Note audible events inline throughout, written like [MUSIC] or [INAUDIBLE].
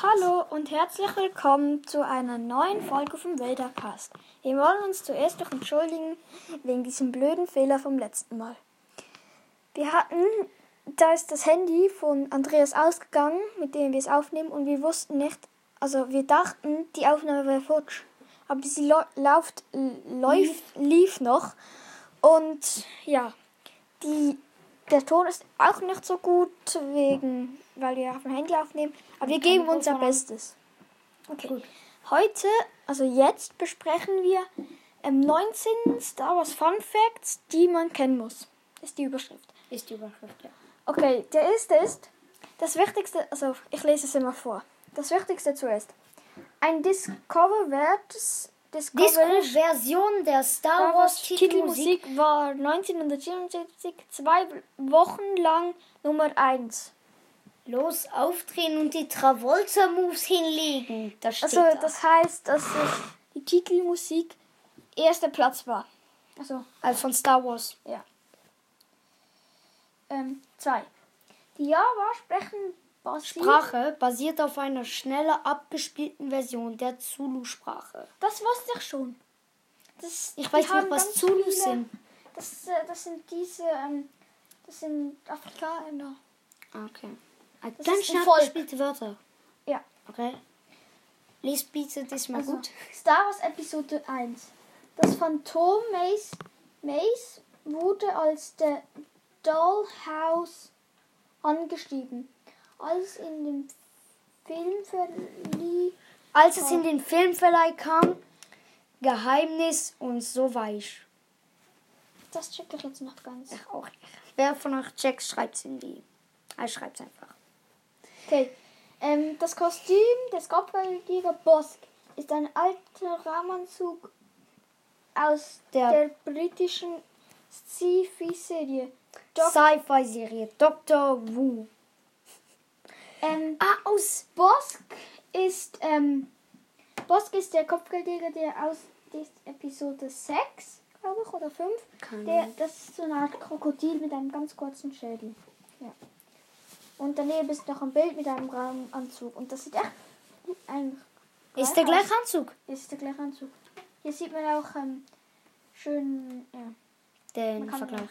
Hallo und herzlich willkommen zu einer neuen Folge vom Wäldercast. Wir wollen uns zuerst noch entschuldigen wegen diesem blöden Fehler vom letzten Mal. Wir hatten, da ist das Handy von Andreas ausgegangen, mit dem wir es aufnehmen, und wir wussten nicht, also wir dachten, die Aufnahme wäre futsch. Aber sie läuft, läuft, lief noch. Und ja, die, der Ton ist auch nicht so gut, wegen, weil wir auf dem Handy aufnehmen. Aber wir geben unser Bestes. Okay. Heute, also jetzt, besprechen wir ähm, 19 Star Wars Fun Facts, die man kennen muss. Ist die Überschrift. Ist die Überschrift, ja. Okay, der erste ist, das Wichtigste, also ich lese es immer vor. Das Wichtigste zuerst. Ein Discover-wertes Discover Disco-Version der Star Wars Titelmusik. War 1974 zwei Wochen lang Nummer 1. Los aufdrehen und die Travolta-Moves hinlegen. Also da. das heißt, dass die Titelmusik erster Platz war. Also, Also von Star Wars. ja. Ähm, zwei. Die Java sprechen basiert. Sprache basiert auf einer schneller abgespielten Version der Zulu-Sprache. Das wusste ich schon. Das, Ich weiß nicht, was Zulus sind. Das, äh, das sind diese, ähm, das sind Afrikaner. Ah, Okay. Ah, Das Ganz schnell abgespielte Wörter. Ja. Okay. Lies bitte diesmal Also, gut. [LAUGHS] Star Wars Episode 1. Das Phantom Maze, Maze wurde als der Dollhouse angeschrieben. Als in dem Film verlieh. Als es in den Filmverleih kam, Geheimnis und so weich. Das checke ich jetzt noch ganz. Ach, auch nicht. Wer von euch checkt, schreibt es in die. Schreibt es einfach. Okay. Ähm, das Kostüm des Kopfgeldjäger Bosk ist ein alter Rahmenanzug aus Der- der, britischen Sci-Fi-Serie. Sci-Fi-Serie Dr. Wu. Ähm, Ah, aus. Bosk ist, ähm, Bosk ist der Kopfgeldjäger, der aus Episode 6, glaube ich, oder 5. Keine Der, das ist so eine Art Krokodil mit einem ganz kurzen Schädel. Ja. Und daneben ist noch ein Bild mit einem grauen Anzug. Und das sieht echt ein Ist der gleich gleiche Anzug? Ist der gleiche Anzug. Hier sieht man auch ähm, schön, ja, Den Vergleich.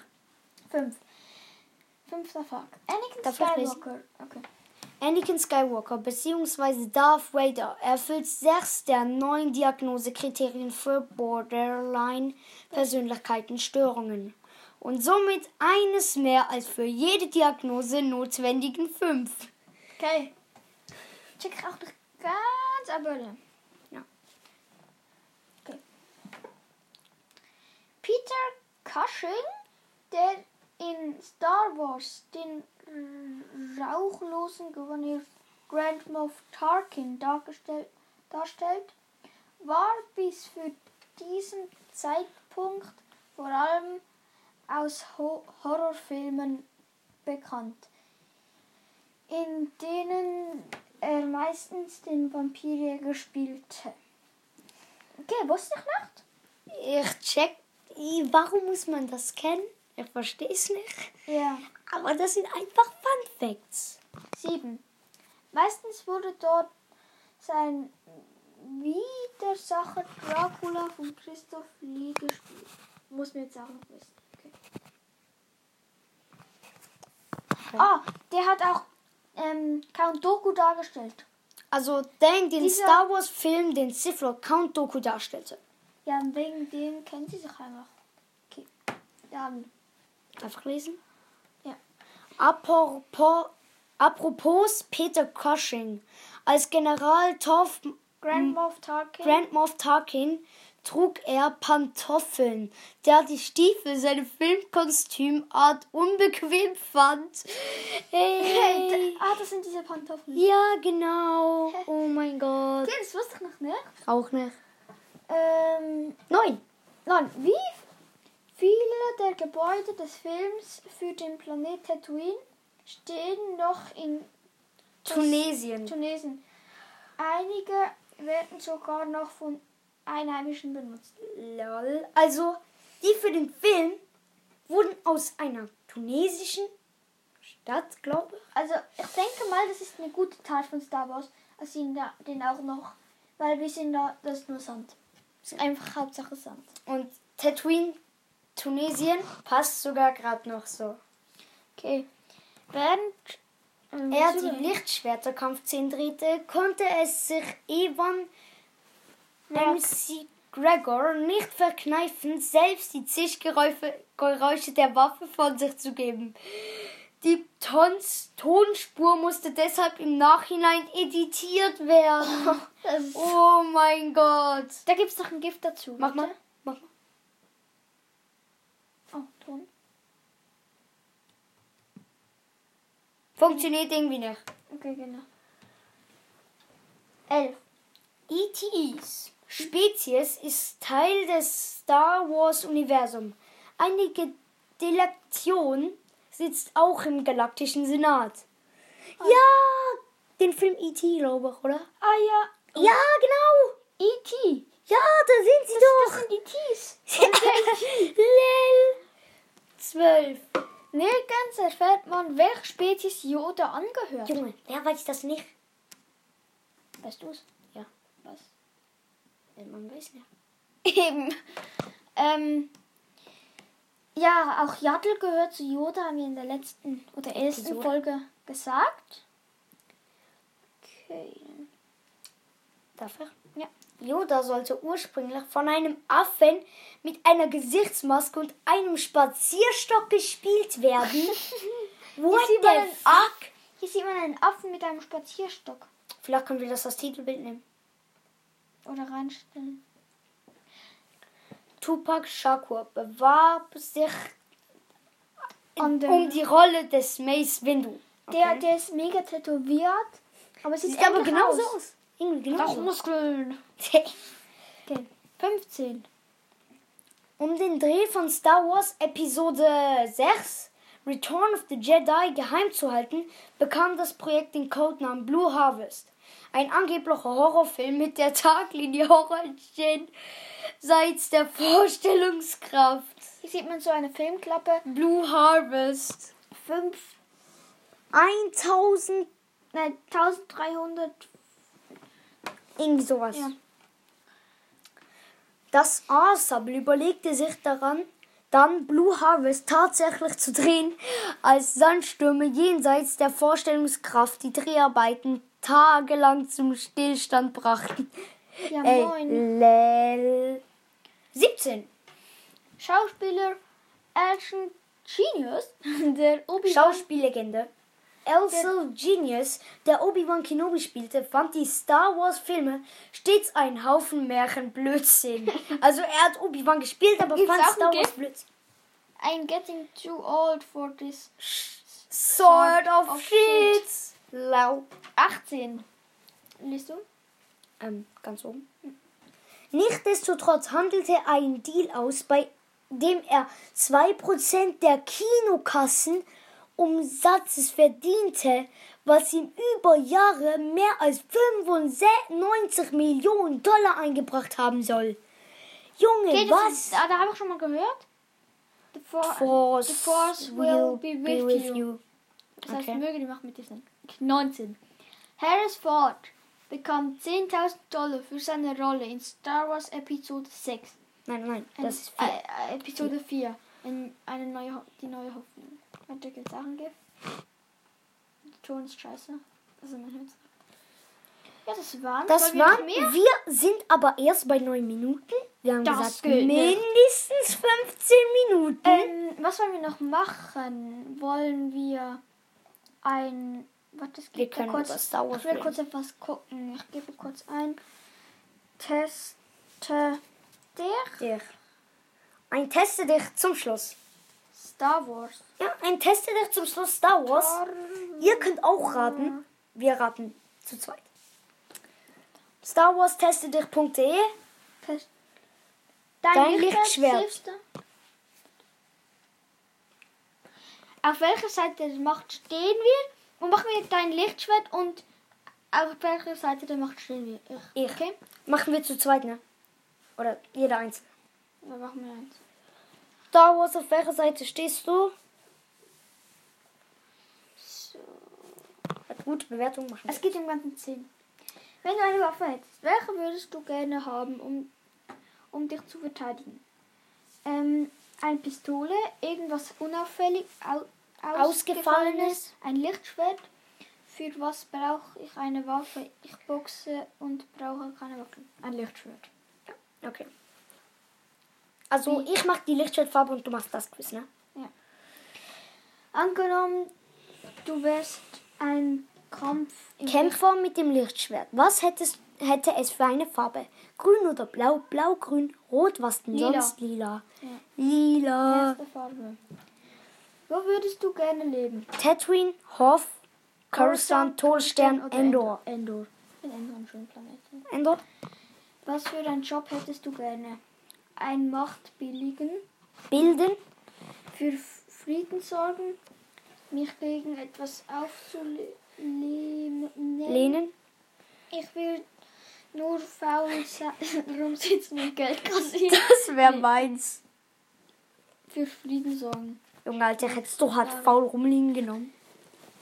fünf. Fünfter Fakt. Anakin Darf? Skywalker. Okay. Anakin Skywalker bzw. Darth Vader erfüllt sechs der neun Diagnosekriterien für Borderline-Persönlichkeitsstörungen und somit eines mehr als für jede Diagnose notwendigen fünf. Okay. Check auch noch ganz aber. Ja. Okay. Peter Cushing, der in Star Wars den rauchlosen Gouverneur Grand Moff Tarkin dargestellt, darstellt, war bis für diesen Zeitpunkt vor allem aus Ho Horrorfilmen bekannt, in denen er meistens den Vampirjäger spielte. Okay, wusste ich nicht? Ich check, warum muss man das kennen? Ich verstehe es nicht. Ja. Aber das sind einfach Fun Facts. 7. Meistens wurde dort sein Widersacher Dracula von Christoph Lee gespielt. Muss mir jetzt auch noch wissen. Okay. Ah, der hat auch ähm, Count Doku dargestellt. Also den, den Dieser- Star Wars Film, den Sith Lord Count Doku darstellte. Ja, wegen dem kennen sie sich einfach. Okay. Ja, Einfach lesen. Ja. Apropos, apropos Peter Cushing. Als General Toff Grand Moff Tarkin. Grand Moff Tarkin trug er Pantoffeln, da die Stiefel seine Filmkostümart unbequem fand. Hey, Hey. ah, das sind diese Pantoffeln. Ja, genau. Oh mein Gott. Okay, das wusste ich noch nicht. Auch nicht. Ähm, Neun. Nein, wie viele der Gebäude des Films für den Planet Tatooine stehen noch in Tunesien. Tunesien? Einige werden sogar noch von Einheimischen benutzt. Lol. Also, die für den Film wurden aus einer tunesischen Das glaube ich. Also ich denke mal, das ist eine gute Teil von Star Wars. Also sind da den auch noch, weil wir sind da, das ist nur Sand. Das ist einfach Hauptsache Sand. Und Tatooine, Tunesien, passt sogar gerade noch so. Okay. Während ähm, Er die Lichtschwerterkampfszenen drehte, konnte es sich Evan Ja. MC Gregor nicht verkneifen, selbst die Zischgeräusche Geräusche der Waffe von sich zu geben. Die Tons Tonspur musste deshalb im Nachhinein editiert werden. [LAUGHS] Oh mein Gott. da gibt es noch ein Gift dazu. Mach mal. warte. Mach mal. Oh, Ton. Funktioniert irgendwie nicht. Okay, genau. Elf. ETs. Spezies ist Teil des Star Wars Universum. Eine Delegation sitzt auch im Galaktischen Senat. Ja, den Film E.T., glaube ich, oder? Ah ja, Ja, genau. E.T. Ja, da sind sie Das doch. sind E.T.s. [LAUGHS] Lel. Zwölf. Nirgends erfährt man, welche Spezies Yoda angehört. Junge, wer weiß das nicht? Weißt du es? Ja, Was? man weiß nicht. [LAUGHS] Eben. Ähm, ja, auch Yaddle gehört zu Yoda, haben wir in der letzten oder ersten. Folge gesagt. Okay. Darf ich? Ja. Yoda sollte ursprünglich von einem Affen mit einer Gesichtsmaske und einem Spazierstock gespielt werden. [LAUGHS] What sieht man the einen fuck? Hier sieht man einen Affen mit einem Spazierstock. Vielleicht können wir das als Titelbild nehmen. Oder reinstellen. Tupac Shakur bewarb sich der- um die Rolle des Mace Windu. Der, der ist mega tätowiert. Aber es sieht, Sieht aber genauso aus. aus. Irgendwie. Muskeln. [LAUGHS] Okay. 15. Um den Dreh von Star Wars Episode 6 Return of the Jedi geheim zu halten, bekam das Projekt den Codenamen Blue Harvest. Ein angeblicher Horrorfilm mit der Taglinie Horror entstehen seit der Vorstellungskraft. Hier sieht man so eine Filmklappe. Blue Harvest. 5, 1000 nein, 1300. irgendwie sowas. Ja. Das Ensemble überlegte sich daran, dann Blue Harvest tatsächlich zu drehen, als Sandstürme jenseits der Vorstellungskraft die Dreharbeiten tagelang zum Stillstand brachten. Ja, Ey, moin. lel. 17. Schauspieler Action Genius, [LAUGHS] der Obi Schauspiellegende. Elsa Genius, der Obi-Wan Kenobi spielte, fand die Star Wars Filme stets ein Haufen Märchenblödsinn. [LAUGHS] Also er hat Obi-Wan gespielt, aber Gibt's fand Star Wars? Blödsinn. I'm getting too old for this. Sword of, of Shit. Lau. 18. Liest du? Ähm, ganz oben. Nichtsdestotrotz handelte er einen Deal aus, bei dem er 2% der Kinokassenumsatzes verdiente, was ihm über Jahre mehr als 95 Millionen Dollar eingebracht haben soll. Junge, das was? Ist, ah, da habe ich schon mal gehört. The, for Force the Force will be with, you. Das heißt, Okay. möge die Macht mit dir sein. 19. Harris Ford bekam 10.000 Dollar für seine Rolle in Star Wars Episode 6. Nein, nein, Ein- das ist viel. Äh, äh, Episode 4. In eine neue, die neue Hoffnung. Gibt's auch einen Gift? Der Ton ist scheiße. Also mein Herz. Ja, das waren Das wir noch waren, mehr. wir sind aber erst bei 9 Minuten. Wir haben Das gesagt, geht mindestens 15 Minuten. Ähm, was wollen wir noch machen? Wollen wir ein. Warte, es Wir gibt können kurz. ich will reden. kurz etwas gucken. Ich gebe kurz ein. Teste dich Dich. Ein Teste dich zum Schluss. Star Wars. Ja, ein Teste dich zum Schluss Star Wars. Ihr könnt auch raten. Wir raten zu zweit. Star Wars teste dich.de. Test. Dein Lichtschwert. du? Auf welcher Seite der Macht stehen wir? Und machen wir dein Lichtschwert und auf welcher Seite der Macht stehen wir? Ich. Ich. Okay? Machen wir zu zweit, ne? Oder jeder eins. Dann machen wir eins. Star Wars, auf welcher Seite stehst du? gute Bewertung machen. Es geht im Ganzen 10. Wenn du eine Waffe hättest, welche würdest du gerne haben, um, um dich zu verteidigen? Ähm, eine Pistole, irgendwas unauffällig, au, Ausgefallenes. ein Lichtschwert. Für was brauche ich eine Waffe? Ich boxe und brauche keine Waffe. Ein Lichtschwert. Okay. Also ich mach die Lichtschwertfarbe und du machst das Quiz, ne? Angenommen, du wärst ein Kampf Kämpfer mit dem Lichtschwert. Was hättest, hätte es für eine Farbe? Grün oder blau? Blau, grün, rot, was denn Lila. sonst? Lila. Ja. Lila. Erste Farbe. Wo würdest du gerne leben? Tatooine, Hoth, Coruscant, Todesstern, oder Endor. Endor. In Endor ein schöner Planet. Endor? Was für einen Job hättest du gerne? Ein Macht billigen, Bilden, für Frieden sorgen, mich gegen etwas aufzulehnen. Lehnen, Ich will nur faul [LAUGHS] rumsitzen und Geld kassieren. Das wäre meins. Für Frieden sorgen. Junge, Alter, hättest du halt faul rumliegen genommen.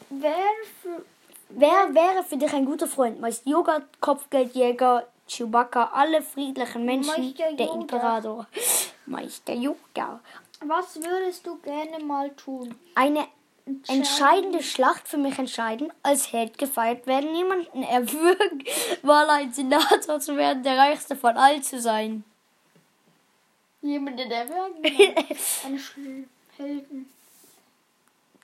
Wer für Wer wäre für dich ein guter Freund? Meister Yoga, Kopfgeldjäger, Chewbacca, alle friedlichen Menschen, der Yoda. Imperator. Meister Yoga. was würdest du gerne mal tun? Eine entscheidende Schlacht für mich entscheiden, als Held gefeiert werden, niemanden erwürgen, [LAUGHS] mal ein Senator zu werden, der reichste von allen zu sein. Jemanden erwürgen? [LAUGHS] Sch- Helden.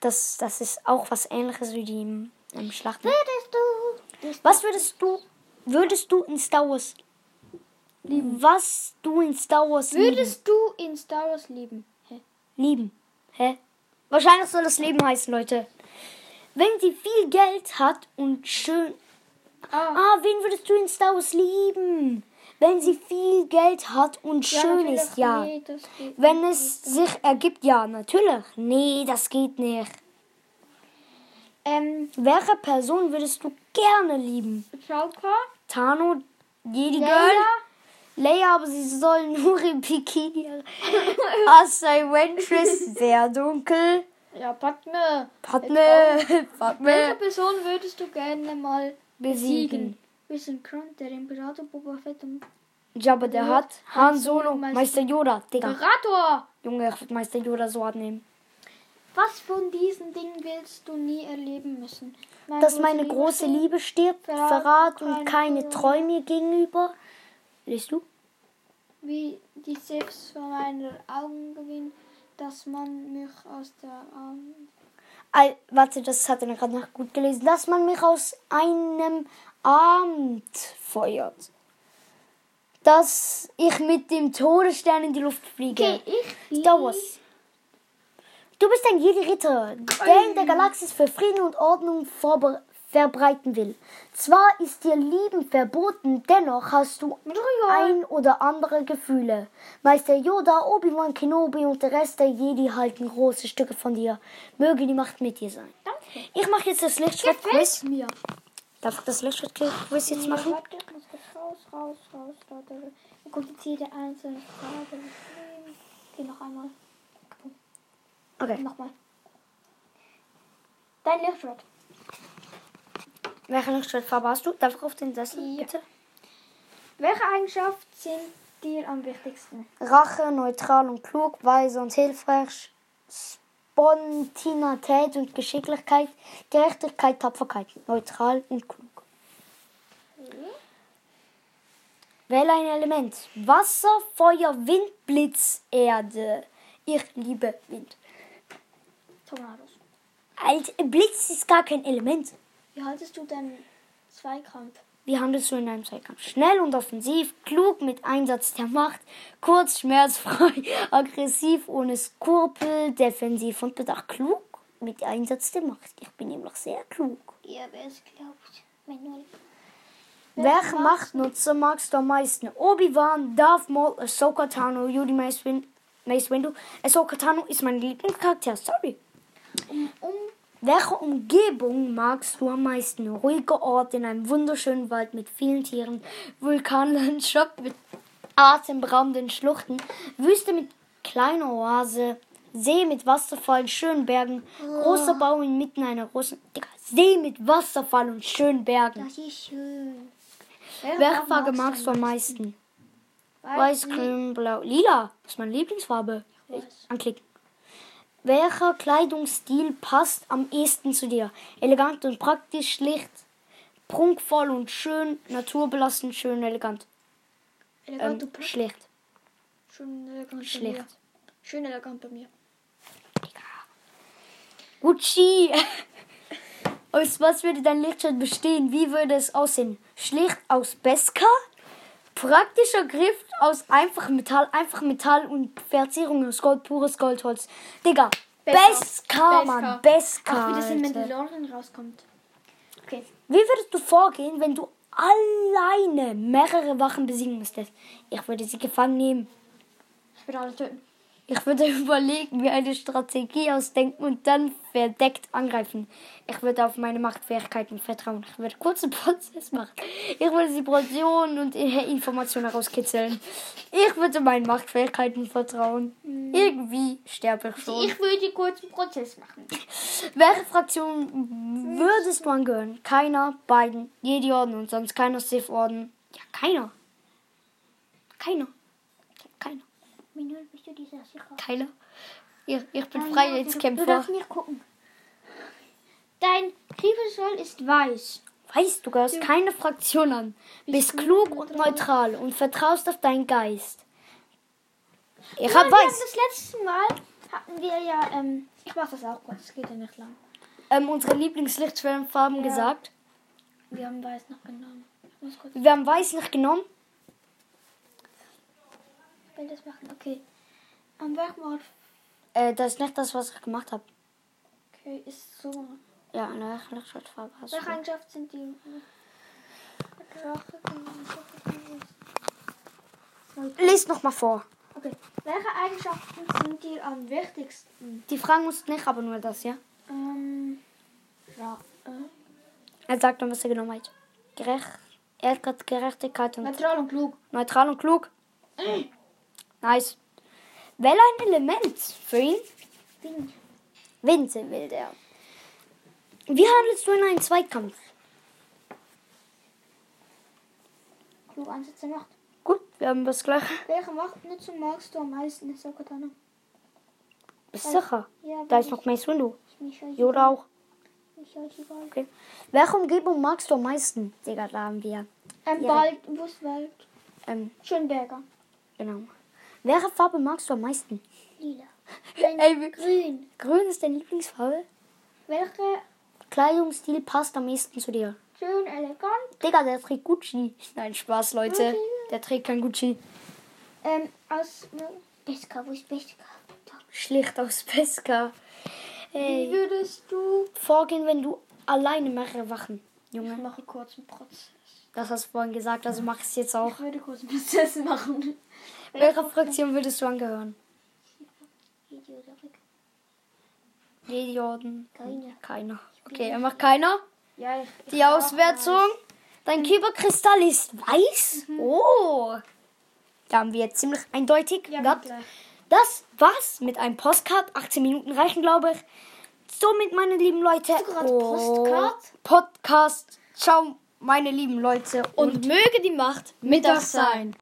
Das, das ist auch was ähnliches wie die im, im Schlachten. Würdest du Was würdest du, würdest du in Star Wars lieben? Was du in Star Wars lieben? Würdest du in Star Wars lieben? Hä? lieben? Hä? Wahrscheinlich soll das Leben heißen, Leute. Wenn sie viel Geld hat und schön. Ah, Ah, wen würdest du in Star Wars lieben? Wenn sie viel Geld hat und schön natürlich, ist, ja. Nee, Wenn es sich ergibt, ja, natürlich. Nee, das geht nicht. Ähm, Welche Person würdest du gerne lieben? Chauka? Tano, Jedi Leia? Girl? Leia, aber sie soll nur im Bikini. [LAUGHS] Asai Ventress, sehr dunkel. Ja, Padme. Padme, [LAUGHS] Welche Padme Person würdest du gerne mal besiegen. Wir sind Kron, der Imperator, Boba Fett und Jabba der hat, Han Solo, Meister- Yoda, Digga. Imperator! Junge, ich würde Meister Yoda so abnehmen. Was von diesen Dingen willst du nie erleben müssen? Meine Dass meine große Liebe stirbt, Verrat, Verrat und keine. Treue mir gegenüber. Liest du? Wie die Siths vor meiner Augen gewinnen, dass man mich aus der Arm... Al warte, das hat er gerade noch gut gelesen. Dass man mich aus einem Amt feuert. Dass ich mit dem Todesstern in die Luft fliege. Okay, ich. Star Wars. Du bist ein Jedi-Ritter, der in der Galaxis für Frieden und Ordnung verbreiten will. Zwar ist dir Lieben verboten, dennoch hast du ein oder andere Gefühle. Meister Yoda, Obi-Wan Kenobi und der Rest der Jedi halten große Stücke von dir. Möge die Macht mit dir sein. Danke. Ich mache jetzt das Lichtschwert-Quiz. Darf ich das Lichtschwert-Quiz jetzt machen? Das raus, raus, raus, raus. Komplizierte einzelne Fragen. Okay, noch einmal. Okay. Nochmal. Dein Lichtschwert. Welche Lichtschwertfarbe hast du? Darf ich auf den Sessel, Ja. bitte? Welche Eigenschaft sind dir am wichtigsten? Rache, neutral und klug, weise und hilfreich, Spontanität und Geschicklichkeit, Gerechtigkeit, Tapferkeit, neutral und klug. Wähle ein Element. Wasser, Feuer, Wind, Blitz, Erde. Ich liebe Wind. Tornados. Alter, Blitz ist gar kein Element. Wie haltest du deinen Zweikampf? Wie handelst du in einem Zweikampf? Schnell und offensiv, klug mit Einsatz der Macht, kurz, schmerzfrei, [LAUGHS] aggressiv, ohne Skrupel, defensiv und bedacht. Klug mit Einsatz der Macht. Ich bin nämlich sehr klug. Ja, wer es glaubt. Mein Null. Welche Machtnutzer magst du am meisten? Obi-Wan, Darth Maul, Ahsoka Tano, Yuri Mace Windu. Ahsoka Tano ist mein Lieblingscharakter, sorry. Um, Welche Umgebung magst du am meisten? Ruhiger Ort in einem wunderschönen Wald mit vielen Tieren, Vulkanlandschaft [LAUGHS] mit atemberaubenden Schluchten, Wüste mit kleiner Oase, See mit Wasserfall, schönen Bergen. Großer Baum inmitten einer großen. See mit Wasserfall und schönen Bergen. Das ist schön. Welche Farbe magst du am meisten? Weiß, grün, blau, lila. Das ist meine Lieblingsfarbe. Anklicken. Welcher Kleidungsstil passt am ehesten zu dir? Elegant und praktisch, schlicht, prunkvoll und schön, naturbelassen, schön, elegant. Elegant Ähm, und schlicht. Schön elegant bei mir. Schlicht. Schön elegant bei mir. Gucci! [LAUGHS] Aus was würde dein Lichtshirt bestehen? Wie würde es aussehen? Schlicht aus Beska? Praktischer Griff aus einfachem Metall, einfach Metall und Verzierung aus Gold, pures Goldholz. Digga, Beska. Beska, Mann, Beska. Ach, wie das in. Mandalorian rauskommt. Okay. Wie würdest du vorgehen, wenn du alleine mehrere Wachen besiegen müsstest? Ich würde sie gefangen nehmen. Ich will alle töten. Ich würde [LAUGHS] überlegen, wie eine Strategie ausdenken und dann verdeckt angreifen. Ich würde auf meine Machtfähigkeiten vertrauen. Ich würde kurzen [LAUGHS] Prozess machen. Ich würde die Portionen und Informationen herauskitzeln. Ich würde meinen Machtfähigkeiten vertrauen. Irgendwie sterbe ich schon. Ich würde kurz einen Prozess machen. [LAUGHS] Welche Fraktion würdest du angehören? Keiner, beiden, jede Orden und sonst keiner Sith-Orden. Ja, keiner. Keiner. Keiner. Minul, du dieser sicher? Keiner. Ich, ich bin Du darfst nicht gucken. Dein Kriegssoll ist weiß. Weißt du gehörst keine Fraktion an. Bist klug und neutral und vertraust auf deinen Geist. Ich hab wir haben weiß. das letzte Mal hatten wir ja, ähm, ich mach das auch kurz, es geht ja nicht lang. Ähm, unsere Lieblingslichtschwellenfarben Ja. gesagt. Wir haben weiß noch genommen. Wir haben weiß nicht genommen. ich will das machen. Okay. Am Werkmord. Äh, das ist nicht das, was ich gemacht habe. Okay, ist so. Ja, eine Lichtschwellenfarbe hast Welche du. Eigenschaften sind die? Lies noch mal vor. Okay. Welche Eigenschaften sind dir am wichtigsten? Die Fragen musst du nicht, aber nur das, ja? Ähm, ja, äh, Er sagt dann, was er genommen hat. Gerecht. Er hat Gerechtigkeit und neutral und klug. neutral und klug. Nice. Wähle ein Element für ihn. Wind. Wind will der. Wie handelst du in einem Zweikampf? Klug einsetzen Macht. Gut, wir haben das gleiche. Welche Machtnutzung magst du am meisten? Ist auch getan. Bist du sicher? Ja, Da ist noch Mace Windu. Yoda auch. Okay. Welche Umgebung magst du am meisten? Digga, da haben wir. Ähm, Ja. Wald, Buswald. Ähm, Schönberger. genau. Welche Farbe magst du am meisten? Lila. Ey, Grün. Grün ist deine Lieblingsfarbe? Welche Kleidungsstil passt am ehesten zu dir? schön elegant. Digga, der trägt Gucci. [LAUGHS] Nein, Spaß, Leute. Okay. Der trägt kein Gucci. Ähm, aus Beska, wo ist Beska? Da. Schlicht aus Pesca. Wie Ey. würdest du? Vorgehen, wenn du alleine mehrere Wachen. Ich Junge, mache kurz einen Prozess. das hast du vorhin gesagt, also mach es jetzt auch. Ich würde kurz einen Prozess machen. Welcher Fraktion würdest du angehören? Jedi Orden? Keine. Keiner. Okay, er macht keiner. Ja, ich, ich Die Auswertung. Dein Kyberkristall ist weiß. Oh. Da haben wir jetzt ziemlich eindeutig Ja, gehabt. gleich. Das war's mit einem Postcard. 18 Minuten reichen, glaube ich. Somit, meine lieben Leute. du gerade Postcard? Podcast. Ciao, meine lieben Leute. Und, Und möge die Macht mit euch sein.